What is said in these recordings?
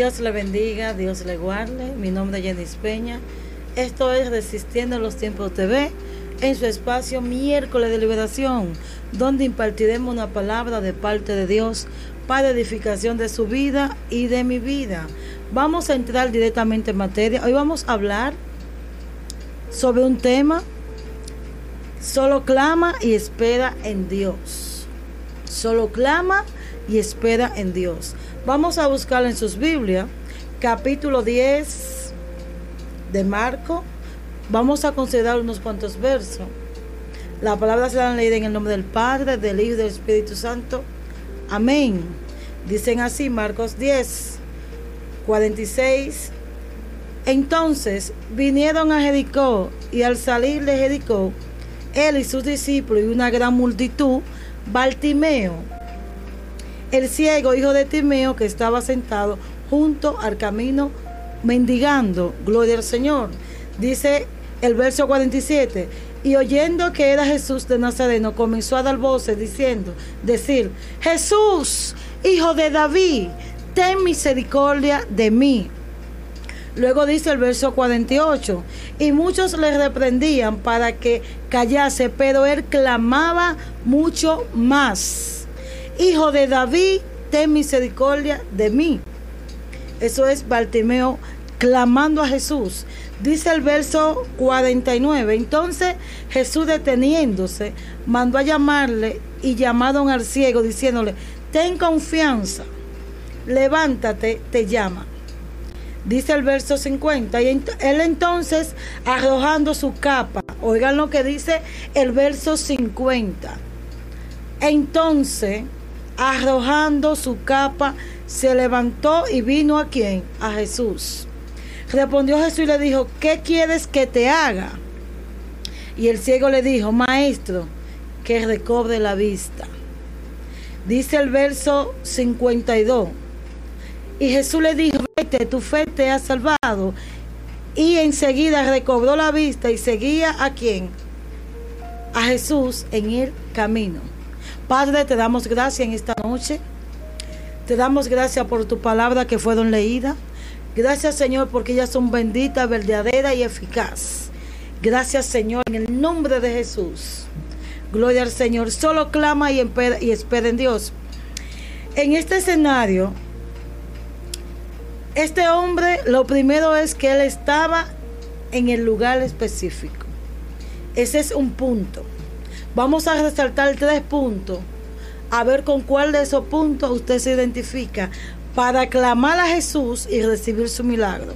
Dios le bendiga, Dios le guarde. Mi nombre es Jenny Peña. Esto es Resistiendo los Tiempos TV en su espacio miércoles de liberación, donde impartiremos una palabra de parte de Dios para edificación de su vida y de mi vida. Vamos a entrar directamente en materia. Hoy vamos a hablar sobre un tema, solo clama y espera en Dios. Solo clama y espera en Dios. Vamos a buscar en sus Biblias, capítulo 10 de Marco. Vamos a considerar unos cuantos versos. La palabra será leída en el nombre del Padre, del Hijo y del Espíritu Santo. Amén. Dicen así, Marcos 10, 46. Entonces vinieron a Jericó y al salir de Jericó, él y sus discípulos y una gran multitud, Bartimeo, el ciego hijo de Timeo que estaba sentado junto al camino mendigando, gloria al Señor. Dice el verso 47, y oyendo que era Jesús de Nazareno, comenzó a dar voces diciendo, decir, Jesús, hijo de David, ten misericordia de mí. Luego dice el verso 48, y muchos le reprendían para que callase, pero él clamaba mucho más Hijo de David, ten misericordia de mí. Eso es Bartimeo clamando a Jesús. Dice el verso 49. Entonces Jesús deteniéndose, mandó a llamarle y llamaron al ciego diciéndole, ten confianza, levántate, te llama. Dice el verso 50. Y él entonces arrojando su capa, oigan lo que dice el verso 50. Entonces arrojando su capa, se levantó y vino a quién? A Jesús. Respondió Jesús y le dijo, ¿qué quieres que te haga? Y el ciego le dijo, maestro, que recobre la vista. Dice el verso 52. Y Jesús le dijo, vete, tu fe te ha salvado. Y enseguida recobró la vista y seguía a quién? A Jesús en el camino. Padre, te damos gracias en esta noche. Te damos gracias por tu palabra que fueron leídas. Gracias, Señor, porque ellas son benditas, verdaderas y eficaz. Gracias, Señor, en el nombre de Jesús. Gloria al Señor. Solo clama y, y espera en Dios. En este escenario, este hombre, lo primero es que él estaba en el lugar específico. Ese es un punto. Vamos a resaltar tres puntos, a ver con cuál de esos puntos usted se identifica para clamar a Jesús y recibir su milagro.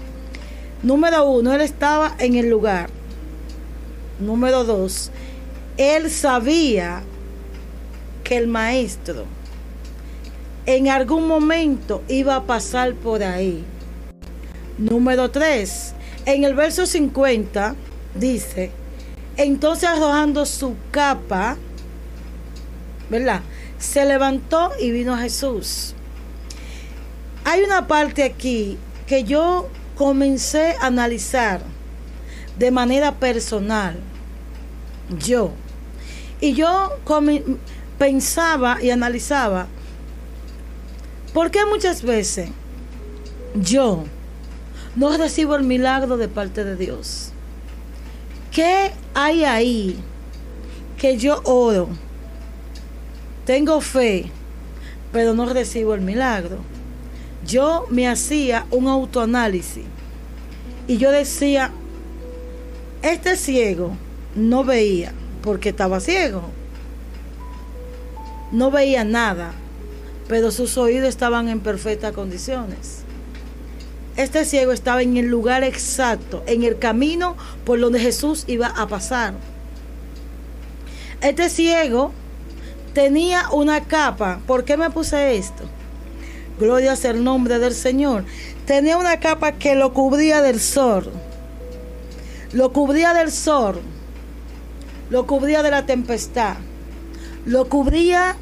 Número uno, él estaba en el lugar. Número dos, él sabía que el maestro en algún momento iba a pasar por ahí. Número tres, en el verso 50 dice, entonces arrojando su capa, ¿verdad? Se levantó y vino Jesús. Hay una parte aquí que yo comencé a analizar de manera personal. Yo. Y yo pensaba y analizaba, ¿por qué muchas veces yo no recibo el milagro de parte de Dios? ¿Qué hay ahí que yo oro? Tengo fe, pero no recibo el milagro. Yo me hacía un autoanálisis y yo decía, este ciego no veía porque estaba ciego. No veía nada, pero sus oídos estaban en perfectas condiciones. Este ciego estaba en el lugar exacto, en el camino por donde Jesús iba a pasar. Este ciego tenía una capa. ¿Por qué me puse esto? Gloria sea el nombre del Señor. Tenía una capa que lo cubría del sol. Lo cubría del sol. Lo cubría de la tempestad. Lo cubría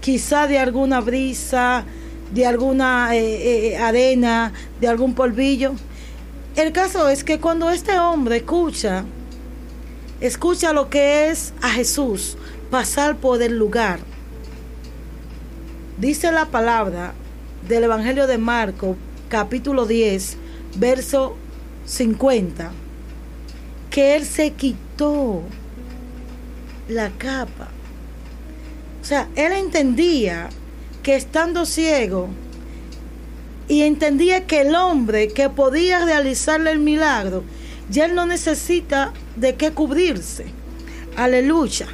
quizá de alguna brisa, de alguna eh, eh, arena, de algún polvillo. El caso es que cuando este hombre escucha, escucha lo que es a Jesús pasar por el lugar, dice la palabra del Evangelio de Marco, capítulo 10, verso 50, que él se quitó la capa. O sea, él entendía que estando ciego y entendía que el hombre que podía realizarle el milagro, ya él no necesita de qué cubrirse. Aleluya.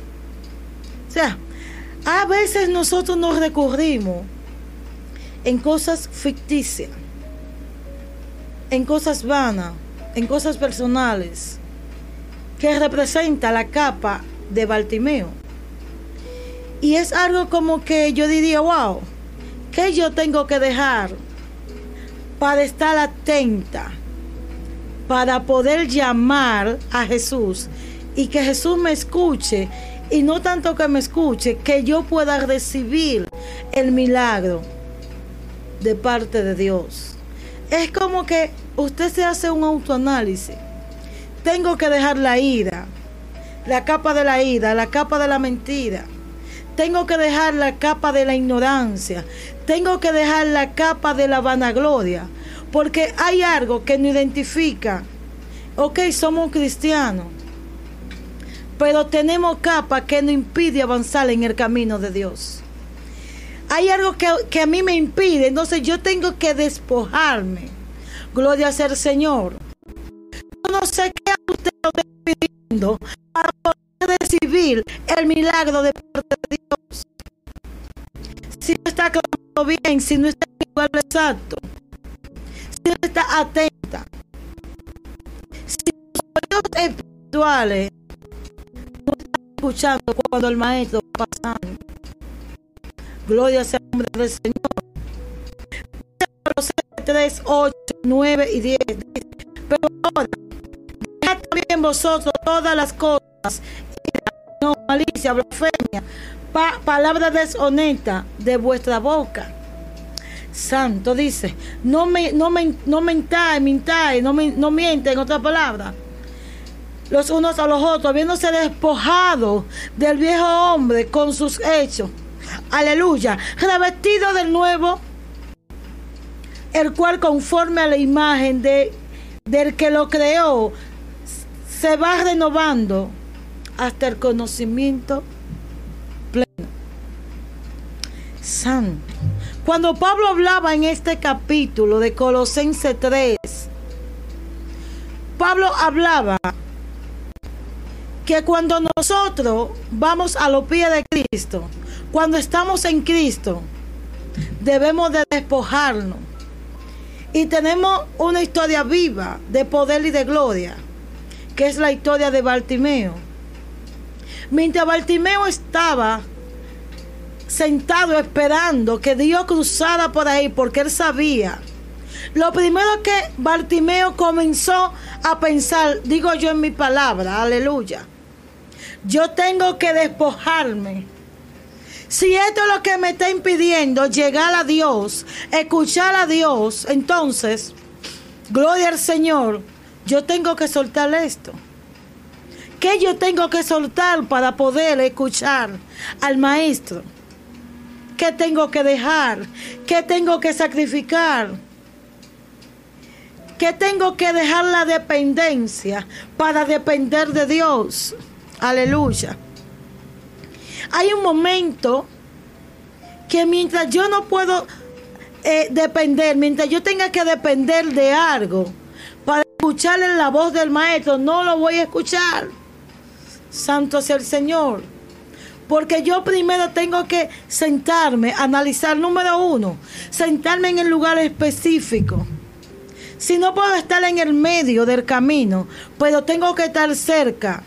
O sea, a veces nosotros nos recurrimos en cosas ficticias, en cosas vanas, en cosas personales, que representa la capa de Baltimeo. Y es algo como que yo diría, wow, ¿qué yo tengo que dejar para estar atenta, para poder llamar a Jesús y que Jesús me escuche y no tanto que me escuche, que yo pueda recibir el milagro de parte de Dios. Es como que usted se hace un autoanálisis. Tengo que dejar la ira, la capa de la ira, la capa de la mentira. Tengo que dejar la capa de la ignorancia. Tengo que dejar la capa de la vanagloria. Porque hay algo que nos identifica. Ok, somos cristianos pero tenemos capa que nos impide avanzar en el camino de Dios. Hay algo que, a mí me impide, entonces yo tengo que despojarme. Gloria el Señor. Yo no sé qué usted está pidiendo recibir el milagro de parte de Dios. Si no está clamando bien, si no está en lugar exacto, si no está atenta, si los espirituales escuchando cuando el maestro va pasando. Gloria sea el nombre del Señor. 3, 8, 9 y 10. Pero ahora, también vosotros todas las cosas, no malicia, blasfemia, pa, palabra deshonesta de vuestra boca. Santo dice, no me, no me, no mentáis, no, me, no mienten, en otra palabra los unos a los otros, habiéndose despojado del viejo hombre con sus hechos. Aleluya. Revestido del nuevo, el cual conforme a la imagen de, del que lo creó, se va renovando hasta el conocimiento pleno. Santo. Cuando Pablo hablaba en este capítulo de Colosense 3, Pablo hablaba que cuando nosotros vamos a los pies de Cristo, cuando estamos en Cristo, debemos de despojarnos. Y tenemos una historia viva de poder y de gloria, que es la historia de Bartimeo. Mientras Bartimeo estaba sentado esperando que Dios cruzara por ahí, porque él sabía. Lo primero que Bartimeo comenzó a pensar, digo yo en mi palabra, aleluya yo tengo que despojarme. Si esto es lo que me está impidiendo llegar a Dios, escuchar a Dios, entonces, gloria al Señor, yo tengo que soltar esto. ¿Qué yo tengo que soltar para poder escuchar al Maestro? ¿Qué tengo que dejar? ¿Qué tengo que sacrificar? ¿Qué tengo que dejar la dependencia para depender de Dios? Aleluya. Hay un momento que mientras yo no puedo eh, depender, mientras yo tenga que depender de algo para escucharle la voz del maestro, no lo voy a escuchar. Santo sea el Señor. Porque yo primero tengo que sentarme, analizar, número uno, sentarme en el lugar específico. Si no puedo estar en el medio del camino, pero tengo que estar cerca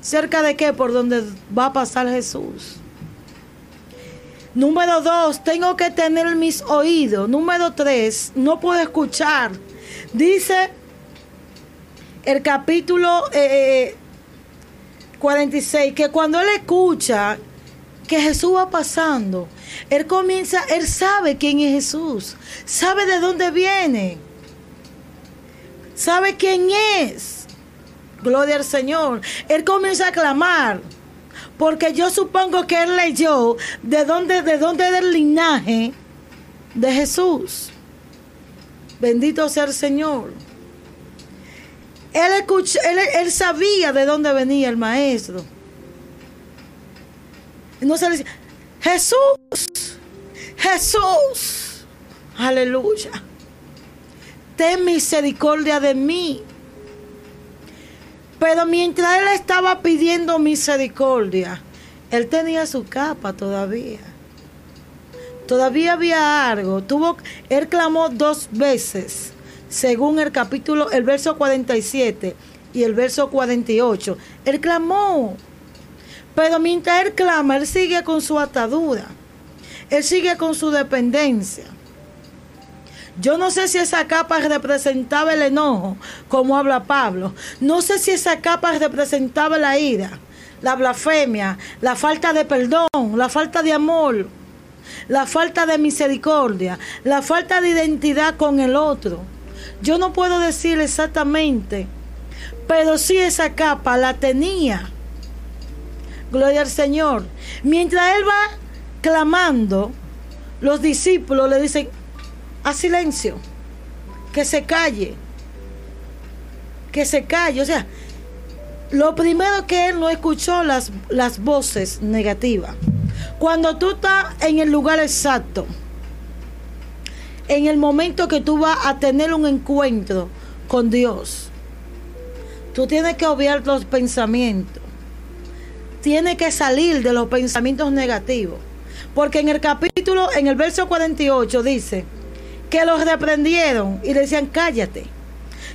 ¿Cerca de qué? Por donde va a pasar Jesús. Número dos, tengo que tener mis oídos. Número tres, no puedo escuchar. Dice el capítulo 46 eh, que cuando él escucha que Jesús va pasando, él comienza, él sabe quién es Jesús, sabe de dónde viene, sabe quién es. Gloria al Señor. Él comienza a clamar. Porque yo supongo que él leyó de dónde, de dónde del linaje de Jesús. Bendito sea el Señor. Él, él, sabía de dónde venía el maestro. Entonces él decía, Jesús, Jesús, aleluya. Ten misericordia de mí. Pero mientras él estaba pidiendo misericordia, él tenía su capa todavía. Todavía había algo. Tuvo, él clamó dos veces, según el capítulo, el verso 47 y el verso 48. Él clamó. Pero mientras él clama, él sigue con su atadura. Él sigue con su dependencia. Yo no sé si esa capa representaba el enojo, como habla Pablo. No sé si esa capa representaba la ira, la blasfemia, la falta de perdón, la falta de amor, la falta de misericordia, la falta de identidad con el otro. Yo no puedo decir exactamente, pero sí esa capa la tenía. Gloria al Señor. Mientras él va clamando, los discípulos le dicen, a silencio, que se calle, que se calle. O sea, lo primero que él no escuchó las, las voces negativas. Cuando tú estás en el lugar exacto, en el momento que tú vas a tener un encuentro con Dios, tú tienes que obviar los pensamientos. Tienes que salir de los pensamientos negativos. Porque en el capítulo, en el verso 48 dice, que los reprendieron y decían, cállate,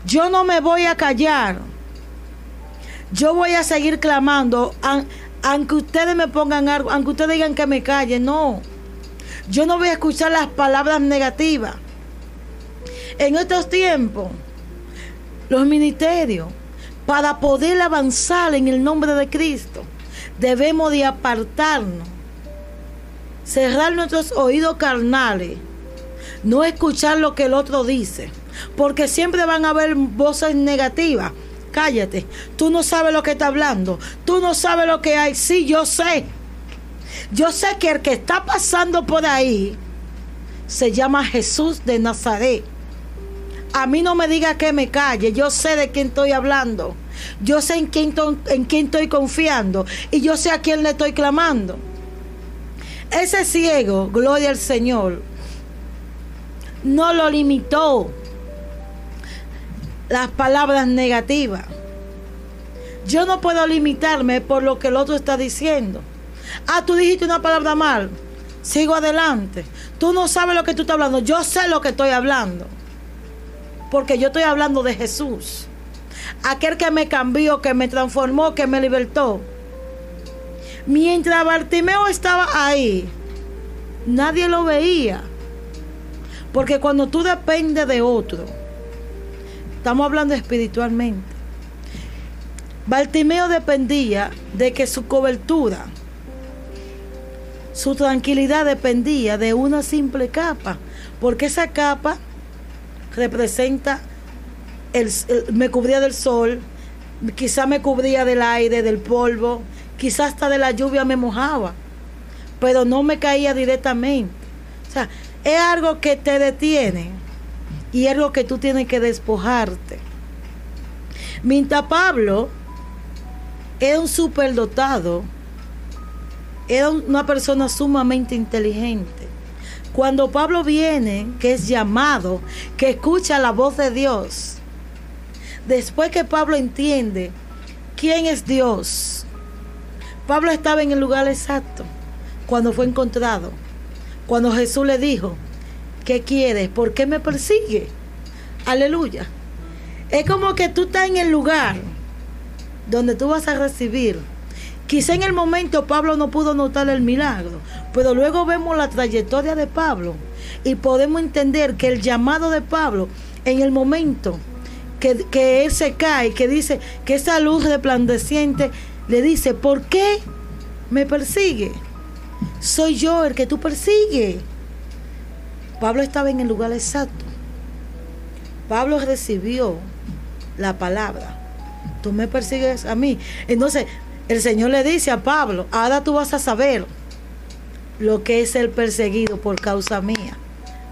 yo no me voy a callar, yo voy a seguir clamando, aunque ustedes me pongan algo, aunque ustedes digan que me calle, no, yo no voy a escuchar las palabras negativas. En estos tiempos, los ministerios, para poder avanzar en el nombre de Cristo, debemos de apartarnos, cerrar nuestros oídos carnales no escuchar lo que el otro dice, porque siempre van a haber voces negativas. Cállate, tú no sabes lo que está hablando, tú no sabes lo que hay. Sí, yo sé. Yo sé que el que está pasando por ahí se llama Jesús de Nazaret. A mí no me diga que me calle, yo sé de quién estoy hablando. Yo sé en quién, en quién estoy confiando y yo sé a quién le estoy clamando. Ese ciego, gloria al Señor, no lo limitó las palabras negativas. Yo no puedo limitarme por lo que el otro está diciendo. Ah, tú dijiste una palabra mal. Sigo adelante. Tú no sabes lo que tú estás hablando. Yo sé lo que estoy hablando. Porque yo estoy hablando de Jesús. Aquel que me cambió, que me transformó, que me libertó. Mientras Bartimeo estaba ahí, nadie lo veía. Porque cuando tú dependes de otro, estamos hablando espiritualmente. Bartimeo dependía de que su cobertura, su tranquilidad dependía de una simple capa, porque esa capa representa, el, me cubría del sol, quizá me cubría del aire, del polvo, quizá hasta de la lluvia me mojaba, pero no me caía directamente. O sea, es algo que te detiene y es algo que tú tienes que despojarte. Mientras Pablo era un superdotado, era una persona sumamente inteligente. Cuando Pablo viene, que es llamado, que escucha la voz de Dios, después que Pablo entiende quién es Dios, Pablo estaba en el lugar exacto cuando fue encontrado. Cuando Jesús le dijo, ¿qué quieres? ¿Por qué me persigue? Aleluya. Es como que tú estás en el lugar donde tú vas a recibir. Quizá en el momento Pablo no pudo notar el milagro, pero luego vemos la trayectoria de Pablo y podemos entender que el llamado de Pablo en el momento que, que él se cae, que dice que esa luz resplandeciente le dice, ¿por qué me persigue? soy yo el que tú persigues. Pablo estaba en el lugar exacto. Pablo recibió la palabra. Tú me persigues a mí. Entonces, el Señor le dice a Pablo, ahora tú vas a saber lo que es el perseguido por causa mía.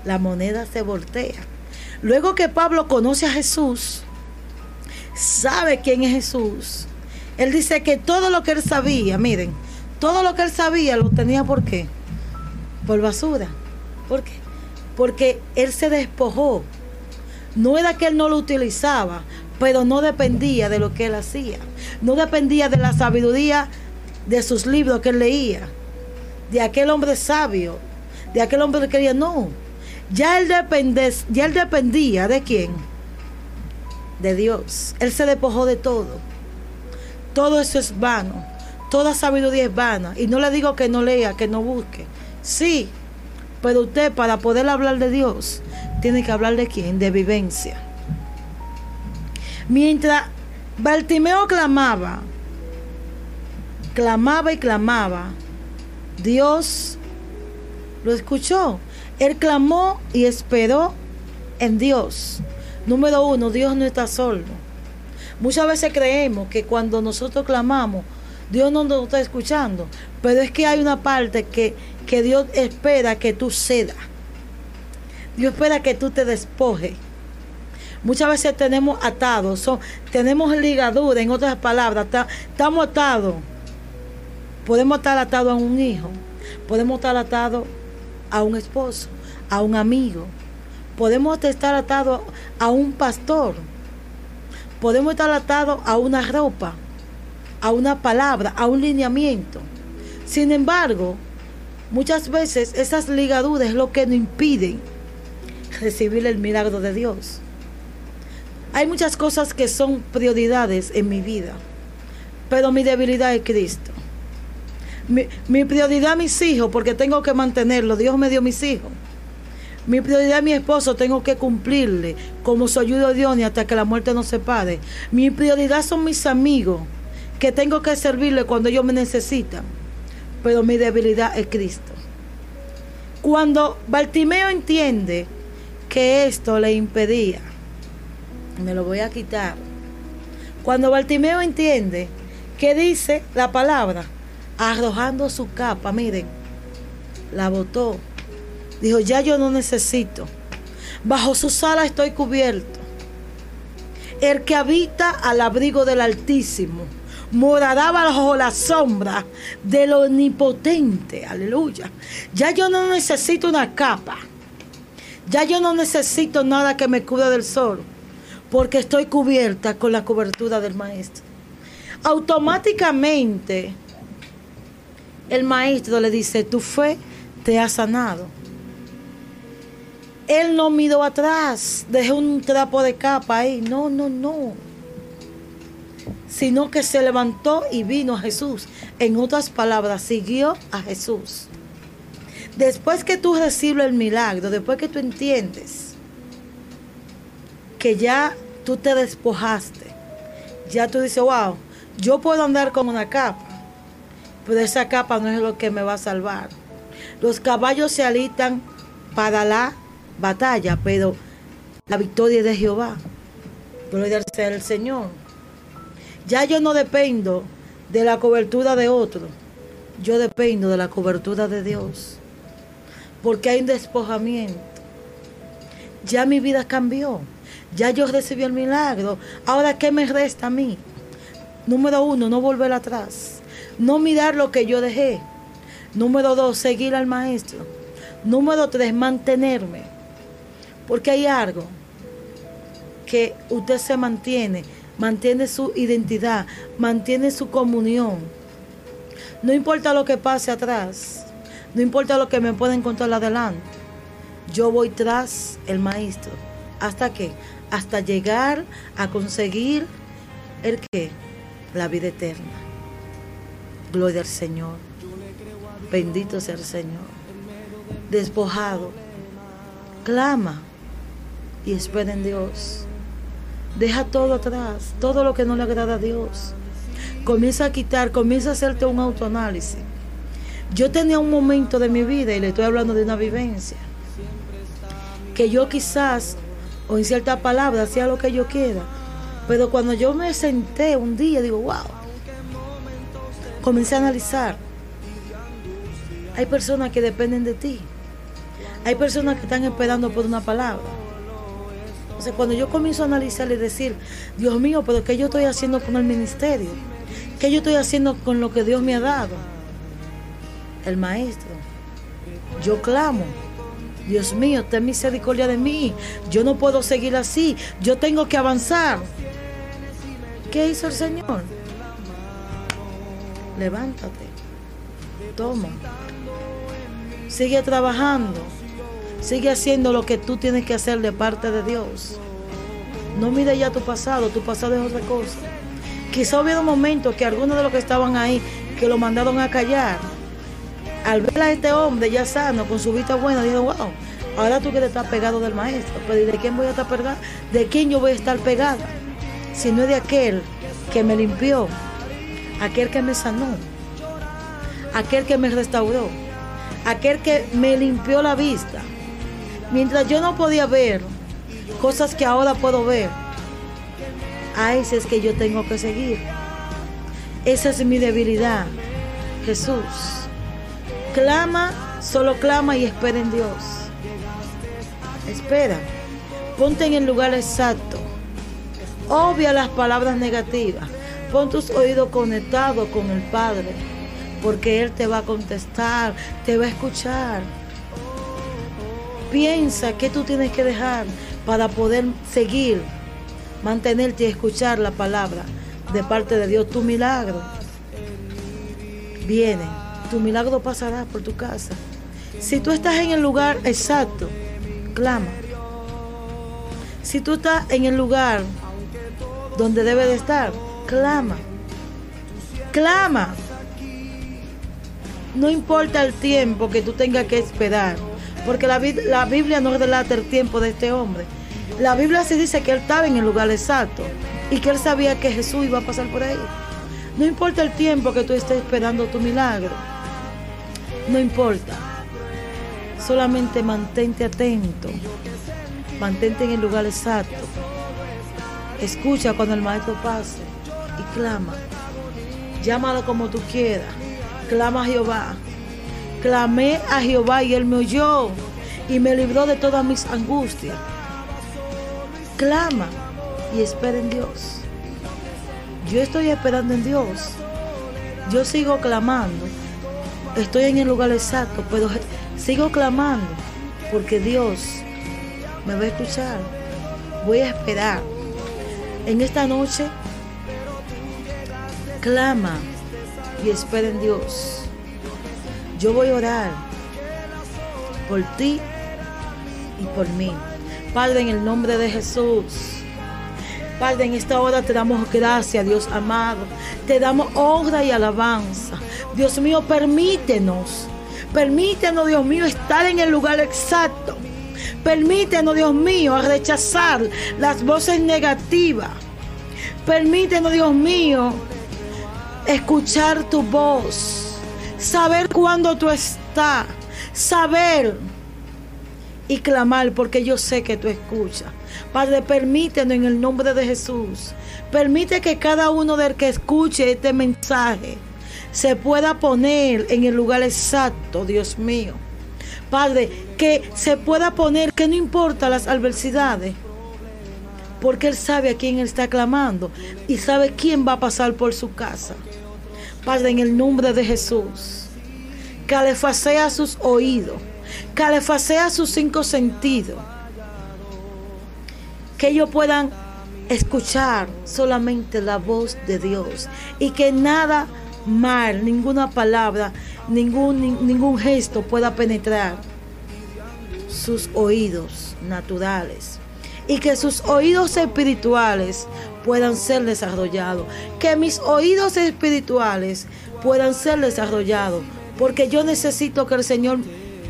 la moneda se voltea. Luego que Pablo conoce a Jesús, sabe quién es Jesús. Él dice que todo lo que él sabía, miren, todo lo que él sabía lo tenía por qué? Por basura. ¿Por qué? Porque él se despojó. No era que él no lo utilizaba, pero no dependía de lo que él hacía. No dependía de la sabiduría de sus libros que él leía, de aquel hombre sabio, de aquel hombre que quería, no. Ya él, depende, ya él dependía de quién? De Dios. Él se despojó de todo. Todo eso es vano. Toda sabiduría es vana. Y no le digo que no lea, que no busque. Sí, pero usted para poder hablar de Dios, tiene que hablar de quién? De vivencia. Mientras Bartimeo clamaba, clamaba y clamaba, Dios lo escuchó. Él clamó y esperó en Dios. Número uno, Dios no está solo. Muchas veces creemos que cuando nosotros clamamos, Dios no nos está escuchando. Pero es que hay una parte que, que Dios espera que tú cedas. Dios espera que tú te despojes. Muchas veces tenemos atados, tenemos ligadura, en otras palabras, estamos atados. Podemos estar atados a un hijo, podemos estar atados a un esposo, a un amigo, podemos estar atados a un pastor, podemos estar atados a una ropa, a una palabra, a un lineamiento. Sin embargo, muchas veces esas ligaduras es lo que nos impiden recibir el milagro de Dios. Hay muchas cosas que son prioridades en mi vida, pero mi debilidad es Cristo. Mi, prioridad es mis hijos, porque tengo que mantenerlos. Dios me dio mis hijos. Mi prioridad mi esposo, tengo que cumplirle como su ayuda Dios hasta que la muerte nos separe. Mi prioridad son mis amigos, que tengo que servirle cuando ellos me necesitan. Pero mi debilidad es Cristo. Cuando Bartimeo entiende que esto le impedía me lo voy a quitar. Cuando Bartimeo entiende que dice la palabra, arrojando su capa, miren, la botó. Dijo, ya yo no necesito. Bajo su sala estoy cubierto. El que habita al abrigo del Altísimo morará bajo la sombra del Omnipotente. Aleluya. Ya yo no necesito una capa. Ya yo no necesito nada que me cubra del sol porque estoy cubierta con la cobertura del maestro. Automáticamente el maestro le dice, tu fe te ha sanado. Él no miró atrás, dejó un trapo de capa ahí. No, no, no. Sino que se levantó y vino a Jesús. En otras palabras, siguió a Jesús. Después que tú recibes el milagro, después que tú entiendes que ya tú te despojaste. Ya tú dices, wow, yo puedo andar con una capa, pero esa capa no es lo que me va a salvar. Los caballos se alitan para la batalla, pero la victoria es de Jehová. Gloria sea el Señor. Ya yo no dependo de la cobertura de otro. Yo dependo de la cobertura de Dios. Porque hay un despojamiento. Ya mi vida cambió. Ya yo recibí el milagro. Ahora, ¿qué me resta a mí? Número uno, no volver atrás. No mirar lo que yo dejé. Número dos, seguir al maestro. Número tres, mantenerme. Porque hay algo que usted se mantiene, mantiene su identidad, mantiene su comunión. No importa lo que pase atrás, no importa lo que me pueda encontrar adelante. Yo voy tras el maestro. ¿Hasta qué? hasta llegar a conseguir el que la vida eterna. Gloria al Señor. Bendito sea el Señor. Despojado. Clama y espera en Dios. Deja todo atrás, todo lo que no le agrada a Dios. Comienza a quitar, comienza a hacerte un autoanálisis. Yo tenía un momento de mi vida, y le estoy hablando de una vivencia, que yo quizás o en cierta palabra hacía lo que yo quiera. Pero cuando yo me senté un día, digo, wow, comencé a analizar. Hay personas que dependen de ti. Hay personas que están esperando por una palabra. Sea, cuando yo comienzo a analizar y decir, Dios mío, pero ¿qué yo estoy haciendo con el ministerio? ¿Qué yo estoy haciendo con lo que Dios me ha dado? El maestro. Yo clamo. Dios mío, ten misericordia de mí. Yo no puedo seguir así. Yo tengo que avanzar. ¿Qué hizo el Señor? Levántate. Toma. Sigue trabajando. Sigue haciendo lo que tú tienes que hacer de parte de Dios. No mire ya tu pasado, tu pasado es otra cosa. Quizá hubiera un momento que algunos de los que estaban ahí, que lo mandaron a callar, al ver a este hombre ya sano, con su vista buena, dijo, wow, ahora tú quieres estar pegado del maestro. Pero ¿de quién voy a estar pegado? ¿De quién yo voy a estar pegada? Si no es de aquel que me limpió, aquel que me sanó, aquel que me restauró, aquel que me limpió la vista, Mientras yo no podía ver cosas que ahora puedo ver, a ese es que yo tengo que seguir. Esa es mi debilidad. Jesús. Clama, solo clama y espera en Dios. Espera. Ponte en el lugar exacto. Obvia las palabras negativas. Pon tus oídos conectados con el Padre. Porque Él te va a contestar, te va a escuchar. Piensa que tú tienes que dejar para poder seguir, mantenerte y escuchar la palabra de parte de Dios. Tu milagro viene, tu milagro pasará por tu casa. Si tú estás en el lugar exacto, clama. Si tú estás en el lugar donde debe de estar, clama. Clama. No importa el tiempo que tú tengas que esperar. Porque la, Biblia no relata el tiempo de este hombre. La Biblia se dice que él estaba en el lugar exacto y que él sabía que Jesús iba a pasar por ahí. No importa el tiempo que tú estés esperando tu milagro. No importa. Solamente mantente atento. Mantente en el lugar exacto. Escucha cuando el maestro pase y clama. Llámalo como tú quieras. Clama a Jehová. Clamé a Jehová y él me oyó y me libró de todas mis angustias. Clama y espera en Dios. Yo estoy esperando en Dios. Yo sigo clamando. Estoy en el lugar exacto, pero sigo clamando porque Dios me va a escuchar. Voy a esperar. En esta noche, clama y espera en Dios. Yo voy a orar por ti y por mí. Padre, en el nombre de Jesús. Padre, en esta hora te damos gracias, Dios amado. Te damos honra y alabanza. Dios mío, permítenos. Permítenos, Dios mío, estar en el lugar exacto. Permítenos, Dios mío, rechazar las voces negativas. Permítenos, Dios mío, escuchar tu voz saber cuándo tú estás, saber y clamar, porque yo sé que tú escuchas. Padre, permítenos en el nombre de Jesús. Permite que cada uno del que escuche este mensaje se pueda poner en el lugar exacto, Dios mío. Padre, que se pueda poner, que no importa las adversidades, porque Él sabe a quién Él está clamando y sabe quién va a pasar por su casa. Padre, en el nombre de Jesús, calefacea sus oídos, calefacea sus cinco sentidos, que ellos puedan escuchar solamente la voz de Dios y que nada mal, ninguna palabra, ningún, ningún gesto pueda penetrar sus oídos naturales y que sus oídos espirituales puedan ser desarrollados. Que mis oídos espirituales puedan ser desarrollados. Porque yo necesito que el Señor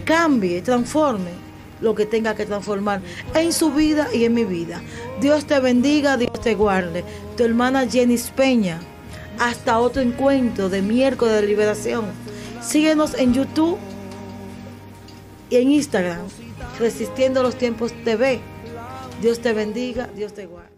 cambie, transforme lo que tenga que transformar en su vida y en mi vida. Dios te bendiga, Dios te guarde. Tu hermana Jenny Peña. Hasta otro encuentro de miércoles de liberación. Síguenos en YouTube y en Instagram. Resistiendo los tiempos TV. Dios te bendiga, Dios te guarde.